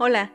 Hola,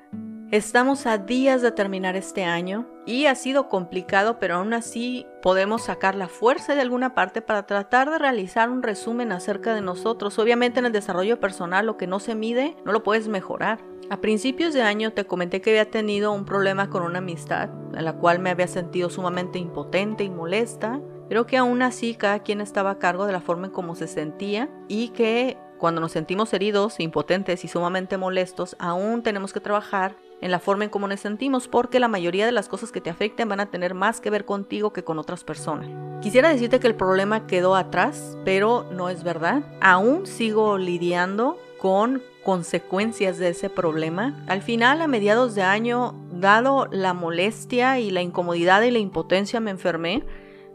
estamos a días de terminar este año y ha sido complicado, pero aún así podemos sacar la fuerza de alguna parte para tratar de realizar un resumen acerca de nosotros. Obviamente en el desarrollo personal lo que no se mide no lo puedes mejorar. A principios de año te comenté que había tenido un problema con una amistad, en la cual me había sentido sumamente impotente y molesta, pero que aún así cada quien estaba a cargo de la forma en cómo se sentía y que cuando nos sentimos heridos, impotentes y sumamente molestos, aún tenemos que trabajar en la forma en cómo nos sentimos porque la mayoría de las cosas que te afecten van a tener más que ver contigo que con otras personas. Quisiera decirte que el problema quedó atrás, pero no es verdad. Aún sigo lidiando con consecuencias de ese problema. Al final, a mediados de año, dado la molestia y la incomodidad y la impotencia, me enfermé.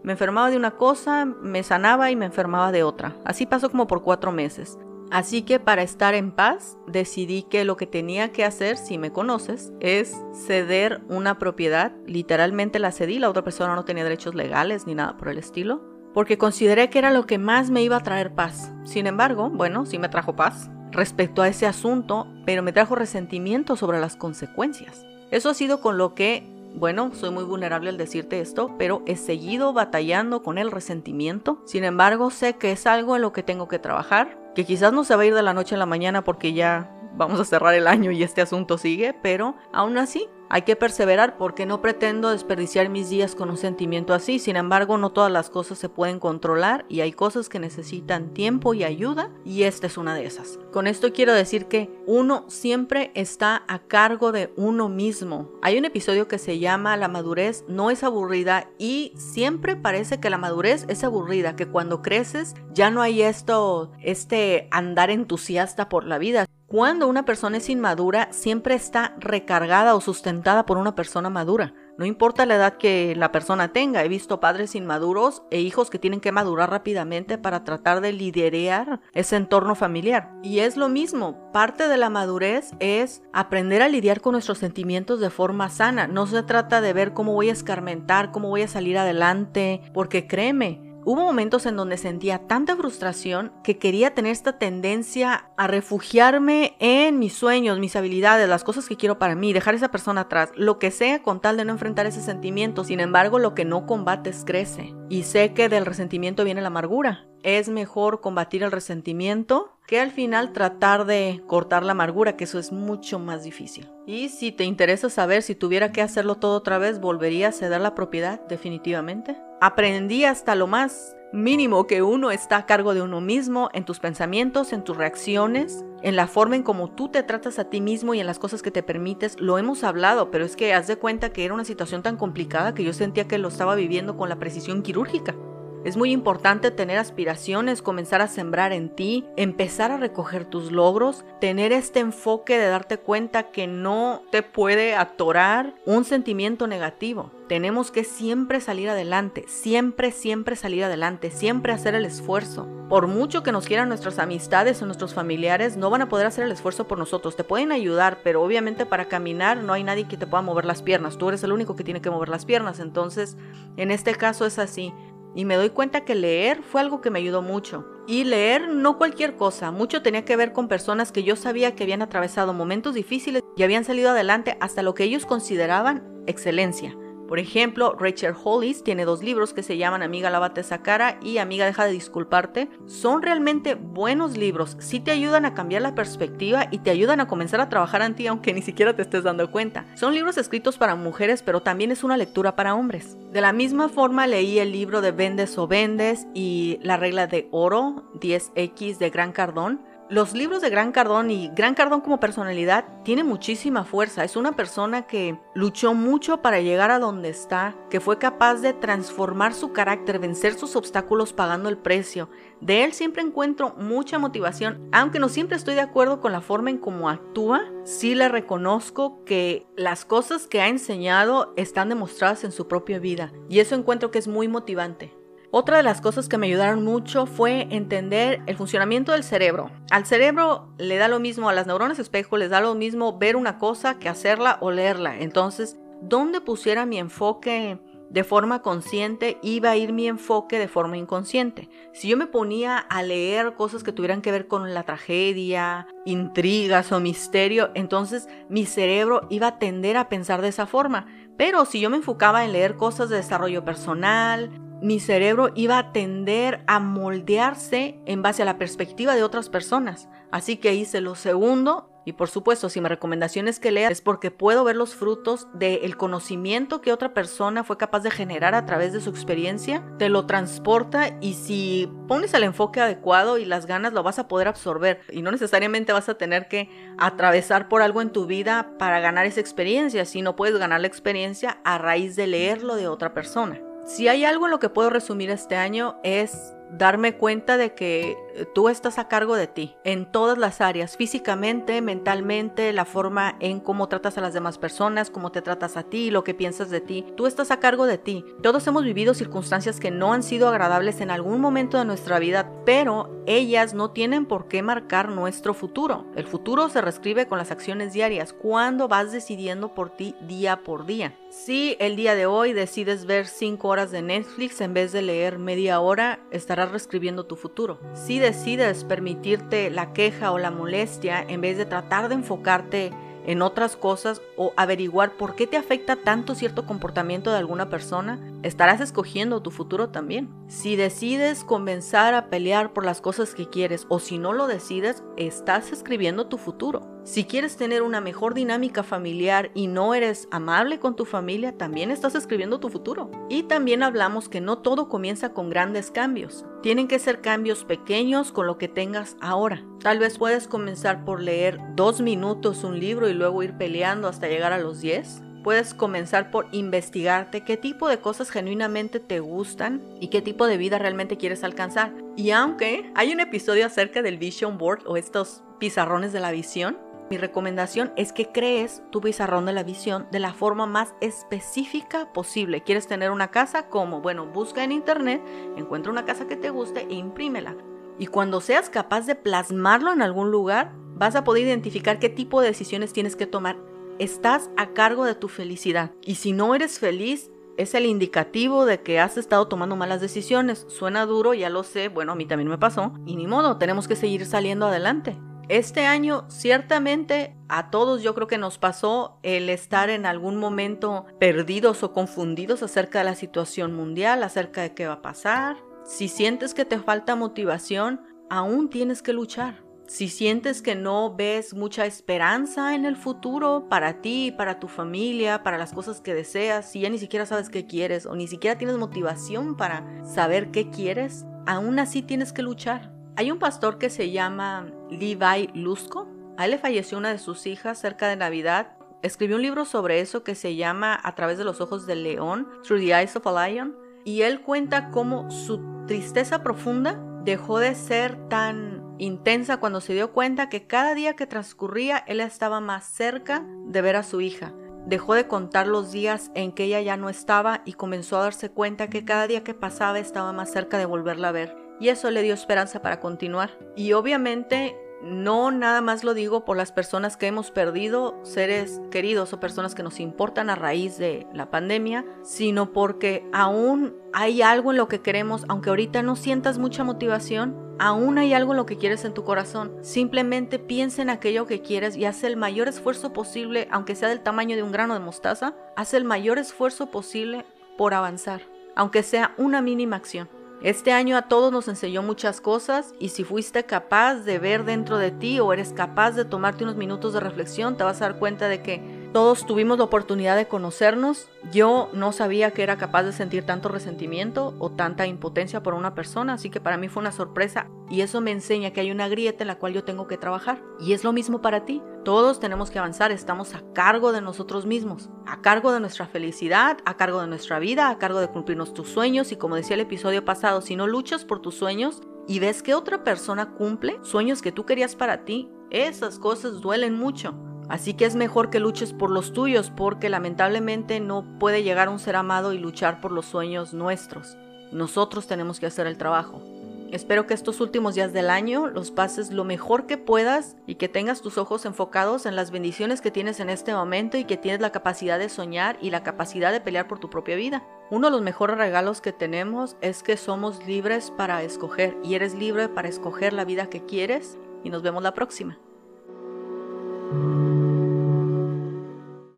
Me enfermaba de una cosa, me sanaba y me enfermaba de otra. Así pasó como por cuatro meses. Así que para estar en paz decidí que lo que tenía que hacer, si me conoces, es ceder una propiedad. Literalmente la cedí, la otra persona no tenía derechos legales ni nada por el estilo, porque consideré que era lo que más me iba a traer paz. Sin embargo, bueno, sí me trajo paz respecto a ese asunto, pero me trajo resentimiento sobre las consecuencias. Eso ha sido con lo que bueno, soy muy vulnerable al decirte esto, pero he seguido batallando con el resentimiento. Sin embargo, sé que es algo en lo que tengo que trabajar que quizás no se va a ir de la noche a la mañana porque ya vamos a cerrar el año y este asunto sigue, pero aún así hay que perseverar porque no pretendo desperdiciar mis días con un sentimiento así. Sin embargo, no todas las cosas se pueden controlar y hay cosas que necesitan tiempo y ayuda y esta es una de esas. Con esto quiero decir que uno siempre está a cargo de uno mismo. Hay un episodio que se llama La madurez no es aburrida y siempre parece que la madurez es aburrida, que cuando creces ya no hay esto, este andar entusiasta por la vida. Cuando una persona es inmadura, siempre está recargada o sustentada por una persona madura. No importa la edad que la persona tenga, he visto padres inmaduros e hijos que tienen que madurar rápidamente para tratar de liderar ese entorno familiar. Y es lo mismo, parte de la madurez es aprender a lidiar con nuestros sentimientos de forma sana. No se trata de ver cómo voy a escarmentar, cómo voy a salir adelante, porque créeme, Hubo momentos en donde sentía tanta frustración que quería tener esta tendencia a refugiarme en mis sueños, mis habilidades, las cosas que quiero para mí, dejar a esa persona atrás, lo que sea con tal de no enfrentar ese sentimiento. Sin embargo, lo que no combates crece. Y sé que del resentimiento viene la amargura. Es mejor combatir el resentimiento que al final tratar de cortar la amargura, que eso es mucho más difícil. Y si te interesa saber si tuviera que hacerlo todo otra vez, ¿volvería a ceder la propiedad definitivamente? Aprendí hasta lo más mínimo que uno está a cargo de uno mismo, en tus pensamientos, en tus reacciones, en la forma en cómo tú te tratas a ti mismo y en las cosas que te permites. Lo hemos hablado, pero es que haz de cuenta que era una situación tan complicada que yo sentía que lo estaba viviendo con la precisión quirúrgica. Es muy importante tener aspiraciones, comenzar a sembrar en ti, empezar a recoger tus logros, tener este enfoque de darte cuenta que no te puede atorar un sentimiento negativo. Tenemos que siempre salir adelante, siempre, siempre salir adelante, siempre hacer el esfuerzo. Por mucho que nos quieran nuestras amistades o nuestros familiares, no van a poder hacer el esfuerzo por nosotros. Te pueden ayudar, pero obviamente para caminar no hay nadie que te pueda mover las piernas. Tú eres el único que tiene que mover las piernas. Entonces, en este caso es así. Y me doy cuenta que leer fue algo que me ayudó mucho. Y leer no cualquier cosa, mucho tenía que ver con personas que yo sabía que habían atravesado momentos difíciles y habían salido adelante hasta lo que ellos consideraban excelencia. Por ejemplo, Rachel Hollis tiene dos libros que se llaman Amiga lávate esa cara y Amiga deja de disculparte. Son realmente buenos libros, sí te ayudan a cambiar la perspectiva y te ayudan a comenzar a trabajar en ti aunque ni siquiera te estés dando cuenta. Son libros escritos para mujeres, pero también es una lectura para hombres. De la misma forma leí el libro de Vendes o Vendes y La regla de oro 10X de Gran Cardón los libros de Gran Cardón y Gran Cardón como personalidad tiene muchísima fuerza. Es una persona que luchó mucho para llegar a donde está, que fue capaz de transformar su carácter, vencer sus obstáculos pagando el precio. De él siempre encuentro mucha motivación, aunque no siempre estoy de acuerdo con la forma en cómo actúa, sí le reconozco que las cosas que ha enseñado están demostradas en su propia vida y eso encuentro que es muy motivante. Otra de las cosas que me ayudaron mucho fue entender el funcionamiento del cerebro. Al cerebro le da lo mismo, a las neuronas espejo les da lo mismo ver una cosa que hacerla o leerla. Entonces, ¿dónde pusiera mi enfoque de forma consciente, iba a ir mi enfoque de forma inconsciente. Si yo me ponía a leer cosas que tuvieran que ver con la tragedia, intrigas o misterio, entonces mi cerebro iba a tender a pensar de esa forma. Pero si yo me enfocaba en leer cosas de desarrollo personal, mi cerebro iba a tender a moldearse en base a la perspectiva de otras personas. Así que hice lo segundo y por supuesto, si mi recomendación es que leas, es porque puedo ver los frutos del conocimiento que otra persona fue capaz de generar a través de su experiencia, te lo transporta y si pones el enfoque adecuado y las ganas, lo vas a poder absorber. Y no necesariamente vas a tener que atravesar por algo en tu vida para ganar esa experiencia, sino puedes ganar la experiencia a raíz de leerlo de otra persona. Si hay algo en lo que puedo resumir este año es darme cuenta de que tú estás a cargo de ti en todas las áreas, físicamente, mentalmente, la forma en cómo tratas a las demás personas, cómo te tratas a ti, lo que piensas de ti. Tú estás a cargo de ti. Todos hemos vivido circunstancias que no han sido agradables en algún momento de nuestra vida, pero ellas no tienen por qué marcar nuestro futuro. El futuro se reescribe con las acciones diarias, cuando vas decidiendo por ti día por día. Si el día de hoy decides ver 5 horas de Netflix en vez de leer media hora, estarás reescribiendo tu futuro. Si decides permitirte la queja o la molestia en vez de tratar de enfocarte en otras cosas o averiguar por qué te afecta tanto cierto comportamiento de alguna persona, estarás escogiendo tu futuro también. Si decides comenzar a pelear por las cosas que quieres o si no lo decides, estás escribiendo tu futuro. Si quieres tener una mejor dinámica familiar y no eres amable con tu familia, también estás escribiendo tu futuro. Y también hablamos que no todo comienza con grandes cambios. Tienen que ser cambios pequeños con lo que tengas ahora. Tal vez puedes comenzar por leer dos minutos un libro y luego ir peleando hasta llegar a los 10. Puedes comenzar por investigarte qué tipo de cosas genuinamente te gustan y qué tipo de vida realmente quieres alcanzar. Y aunque hay un episodio acerca del Vision Board o estos pizarrones de la visión, mi recomendación es que crees tu pizarrón de la visión de la forma más específica posible. ¿Quieres tener una casa? como Bueno, busca en internet, encuentra una casa que te guste e imprímela. Y cuando seas capaz de plasmarlo en algún lugar, vas a poder identificar qué tipo de decisiones tienes que tomar. Estás a cargo de tu felicidad. Y si no eres feliz, es el indicativo de que has estado tomando malas decisiones. Suena duro, ya lo sé, bueno, a mí también me pasó. Y ni modo, tenemos que seguir saliendo adelante. Este año ciertamente a todos yo creo que nos pasó el estar en algún momento perdidos o confundidos acerca de la situación mundial, acerca de qué va a pasar. Si sientes que te falta motivación, aún tienes que luchar. Si sientes que no ves mucha esperanza en el futuro para ti, para tu familia, para las cosas que deseas, si ya ni siquiera sabes qué quieres o ni siquiera tienes motivación para saber qué quieres, aún así tienes que luchar. Hay un pastor que se llama Levi Lusco. A él le falleció una de sus hijas cerca de Navidad. Escribió un libro sobre eso que se llama A través de los ojos del león, Through the Eyes of a Lion. Y él cuenta cómo su tristeza profunda dejó de ser tan intensa cuando se dio cuenta que cada día que transcurría él estaba más cerca de ver a su hija. Dejó de contar los días en que ella ya no estaba y comenzó a darse cuenta que cada día que pasaba estaba más cerca de volverla a ver y eso le dio esperanza para continuar. Y obviamente no nada más lo digo por las personas que hemos perdido seres queridos o personas que nos importan a raíz de la pandemia, sino porque aún hay algo en lo que queremos, aunque ahorita no sientas mucha motivación, aún hay algo en lo que quieres en tu corazón. Simplemente piensa en aquello que quieres y haz el mayor esfuerzo posible, aunque sea del tamaño de un grano de mostaza, haz el mayor esfuerzo posible por avanzar, aunque sea una mínima acción. Este año a todos nos enseñó muchas cosas y si fuiste capaz de ver dentro de ti o eres capaz de tomarte unos minutos de reflexión, te vas a dar cuenta de que todos tuvimos la oportunidad de conocernos. Yo no sabía que era capaz de sentir tanto resentimiento o tanta impotencia por una persona, así que para mí fue una sorpresa y eso me enseña que hay una grieta en la cual yo tengo que trabajar. Y es lo mismo para ti. Todos tenemos que avanzar, estamos a cargo de nosotros mismos, a cargo de nuestra felicidad, a cargo de nuestra vida, a cargo de cumplirnos tus sueños y como decía el episodio pasado, si no luchas por tus sueños y ves que otra persona cumple sueños que tú querías para ti, esas cosas duelen mucho. Así que es mejor que luches por los tuyos porque lamentablemente no puede llegar un ser amado y luchar por los sueños nuestros. Nosotros tenemos que hacer el trabajo. Espero que estos últimos días del año los pases lo mejor que puedas y que tengas tus ojos enfocados en las bendiciones que tienes en este momento y que tienes la capacidad de soñar y la capacidad de pelear por tu propia vida. Uno de los mejores regalos que tenemos es que somos libres para escoger y eres libre para escoger la vida que quieres y nos vemos la próxima.